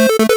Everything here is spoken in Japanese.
you